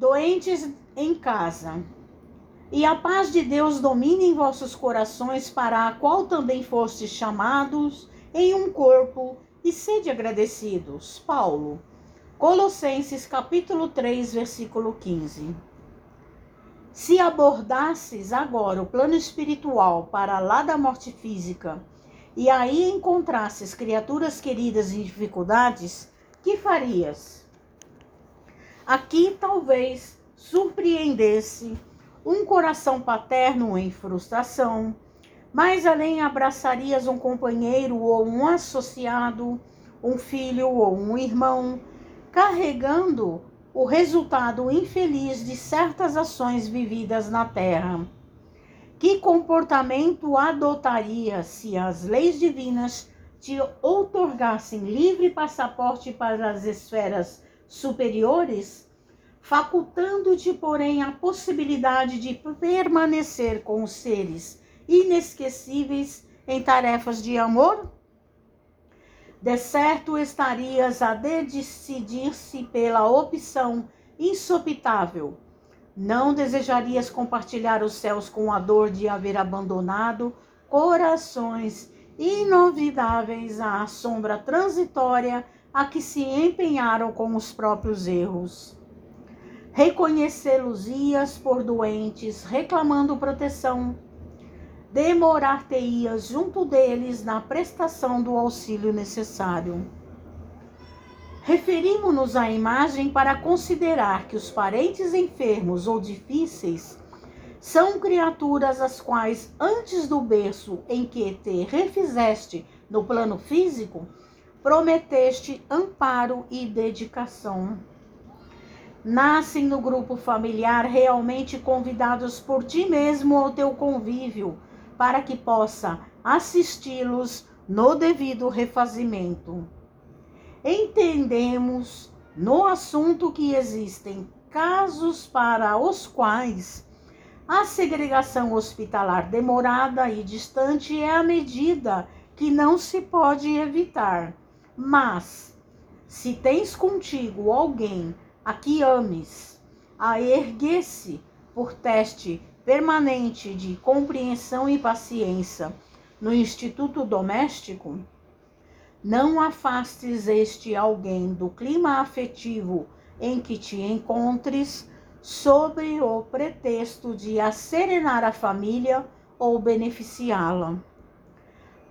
doentes em casa. E a paz de Deus domine em vossos corações, para a qual também fostes chamados em um corpo, e sede agradecidos. Paulo. Colossenses capítulo 3, versículo 15. Se abordasses agora o plano espiritual para lá da morte física, e aí encontrasses criaturas queridas em dificuldades, que farias? Aqui talvez surpreendesse um coração paterno em frustração, mais além abraçarias um companheiro ou um associado, um filho ou um irmão, carregando o resultado infeliz de certas ações vividas na terra. Que comportamento adotaria se as leis divinas te outorgassem livre passaporte para as esferas superiores? facultando-te, porém, a possibilidade de permanecer com os seres inesquecíveis em tarefas de amor? De certo estarias a decidir-se pela opção insopitável. Não desejarias compartilhar os céus com a dor de haver abandonado corações inovidáveis à sombra transitória a que se empenharam com os próprios erros reconhecê-los-ias por doentes, reclamando proteção. Demorar-te-ias junto deles na prestação do auxílio necessário. Referimos-nos à imagem para considerar que os parentes enfermos ou difíceis são criaturas as quais, antes do berço em que te refizeste no plano físico, prometeste amparo e dedicação nascem no grupo familiar realmente convidados por ti mesmo ao teu convívio, para que possa assisti-los no devido refazimento. Entendemos no assunto que existem casos para os quais a segregação hospitalar demorada e distante é a medida que não se pode evitar. Mas, se tens contigo alguém a que ames, a erguer-se por teste permanente de compreensão e paciência no instituto doméstico, não afastes este alguém do clima afetivo em que te encontres, sobre o pretexto de acerenar a família ou beneficiá-la.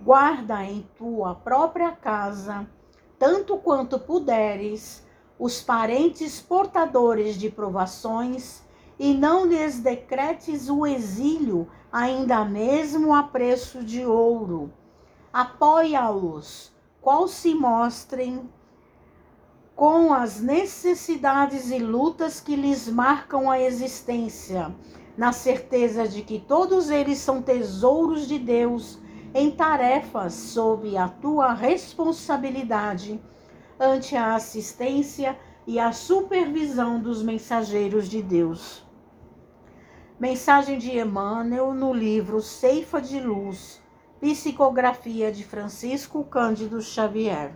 Guarda em tua própria casa, tanto quanto puderes, os parentes portadores de provações, e não lhes decretes o exílio, ainda mesmo a preço de ouro. Apoia-os, qual se mostrem com as necessidades e lutas que lhes marcam a existência, na certeza de que todos eles são tesouros de Deus em tarefas sob a tua responsabilidade ante a assistência e a supervisão dos mensageiros de Deus. Mensagem de Emmanuel no livro Ceifa de Luz, Psicografia de Francisco Cândido Xavier.